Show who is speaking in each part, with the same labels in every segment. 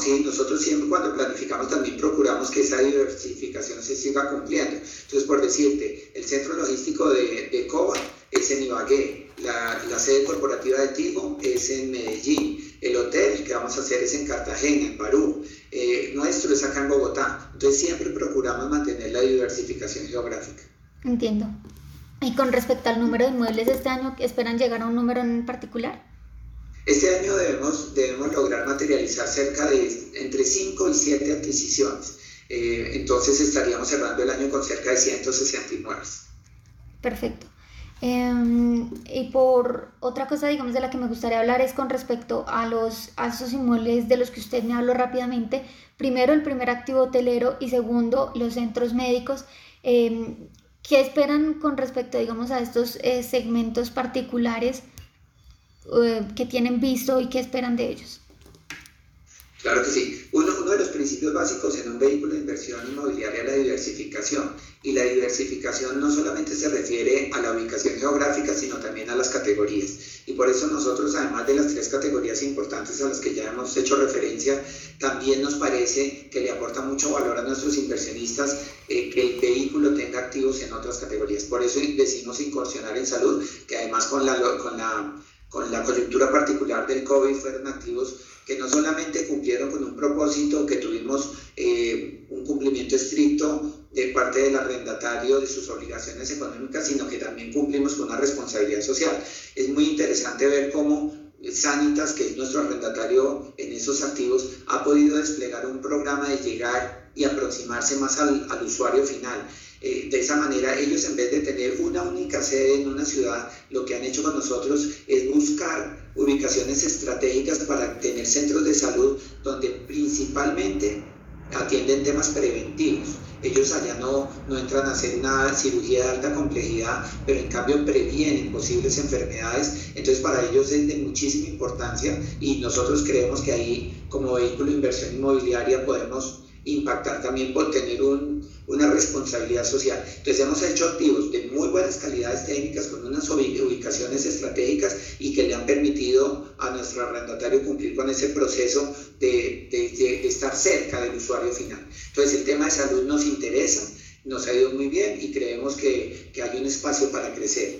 Speaker 1: Sí, nosotros siempre cuando planificamos también procuramos que esa diversificación se siga cumpliendo. Entonces, por decirte, el centro logístico de, de COBA es en Ibagué, la, sede corporativa de Tigo es en Medellín, el hotel que vamos a hacer es en Cartagena, en Barú, eh, nuestro es acá en Bogotá. Entonces siempre procuramos mantener la diversificación geográfica.
Speaker 2: Entiendo. Y con respecto al número de inmuebles este año, ¿esperan llegar a un número en particular?
Speaker 1: Este año debemos, debemos lograr materializar cerca de entre 5 y 7 adquisiciones. Eh, entonces estaríamos cerrando el año con cerca de 160 inmuebles.
Speaker 2: Perfecto. Em, y por otra cosa, digamos, de la que me gustaría hablar es con respecto a, los, a esos inmuebles de los que usted me habló rápidamente. Primero, el primer activo hotelero y segundo, los centros médicos. Eh, ¿Qué esperan con respecto, digamos, a estos eh, segmentos particulares eh, que tienen visto y qué esperan de ellos?
Speaker 1: Claro que sí. Uno, uno, de los principios básicos en un vehículo de inversión inmobiliaria es la diversificación. Y la diversificación no solamente se refiere a la ubicación geográfica, sino también a las categorías. Y por eso nosotros, además de las tres categorías importantes a las que ya hemos hecho referencia, también nos parece que le aporta mucho valor a nuestros inversionistas eh, que el vehículo tenga activos en otras categorías. Por eso decimos incursionar en salud, que además con la, con la, con la coyuntura particular del COVID fueron activos que no solamente cumplieron con un propósito, que tuvimos eh, un cumplimiento estricto de parte del arrendatario de sus obligaciones económicas, sino que también cumplimos con una responsabilidad social. Es muy interesante ver cómo Sanitas, que es nuestro arrendatario en esos activos, ha podido desplegar un programa de llegar y aproximarse más al, usuario final. Eh, de esa manera, ellos en vez de tener una única sede en una ciudad, lo que han hecho con nosotros es buscar ubicaciones estratégicas para tener centros de salud donde principalmente atienden temas preventivos. Ellos allá no, no entran a hacer una cirugía de alta complejidad, pero en cambio previenen posibles enfermedades. Entonces para ellos es de muchísima importancia y nosotros creemos que ahí como vehículo de inversión inmobiliaria podemos impactar también por tener un, una responsabilidad social. Entonces hemos hecho activos de muy buenas calidades técnicas con unas ubicaciones estratégicas y que le han permitido a nuestro arrendatario cumplir con ese proceso de, de, estar cerca del usuario final. Entonces el tema de salud nos interesa, nos ha ido muy bien y creemos que, que hay un espacio para crecer.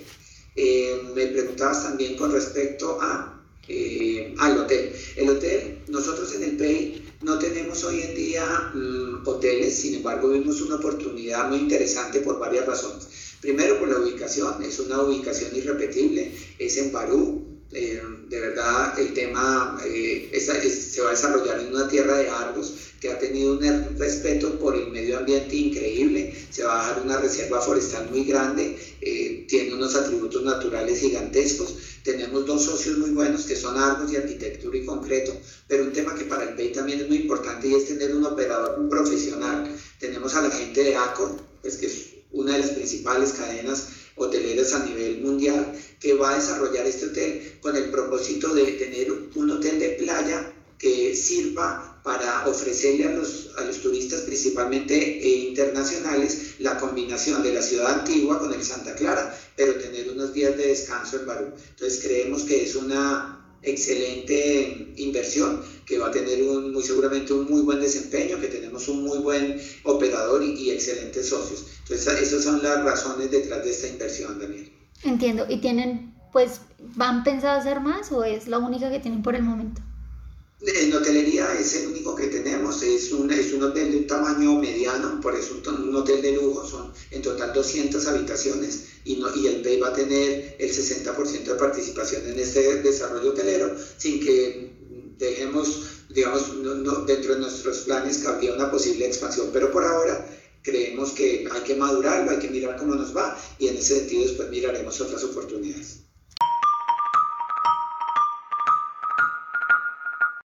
Speaker 1: Eh, me preguntabas también con respecto a, eh, al hotel. El hotel, nosotros en el PEI no tenemos hoy en día mm, hoteles, sin embargo vimos una oportunidad muy interesante por varias razones. Primero por la ubicación, es una ubicación irrepetible, es en Barú, eh, de verdad el tema eh, se va a desarrollar en una tierra de árboles que ha tenido un respeto por el medio ambiente increíble, se va a dar una reserva forestal muy grande, eh, tiene unos atributos naturales gigantescos, tenemos dos socios muy buenos que son Argos y Arquitectura y Concreto, pero un tema que para el PEI también es muy importante y es tener un operador profesional. Tenemos a la gente de ACOR, pues que es una de las principales cadenas hoteleras a nivel mundial, que va a desarrollar este hotel con el propósito de tener un hotel de playa que sirva para ofrecerle a los, a los turistas, principalmente eh, internacionales, la combinación de la ciudad antigua con el Santa Clara, pero tener unos días de descanso en Barú. Entonces creemos que es una excelente inversión que va a tener un, muy seguramente un muy buen desempeño, que tenemos un muy buen operador y, excelentes socios. Entonces esas son las razones detrás de esta inversión, Daniel.
Speaker 2: Entiendo. ¿Y tienen, pues, van pensados hacer más o es la única que tienen por el momento?
Speaker 1: En hotelería es el único que tenemos, es un, es un hotel de un tamaño mediano, por eso un, hotel de lujo, son en total 200 habitaciones y, no, y el PEI va a tener el 60% de participación en este desarrollo hotelero sin que dejemos, digamos, dentro de nuestros planes que habría una posible expansión, pero por ahora creemos que hay que madurarlo, hay que mirar cómo nos va y en ese sentido después miraremos otras oportunidades.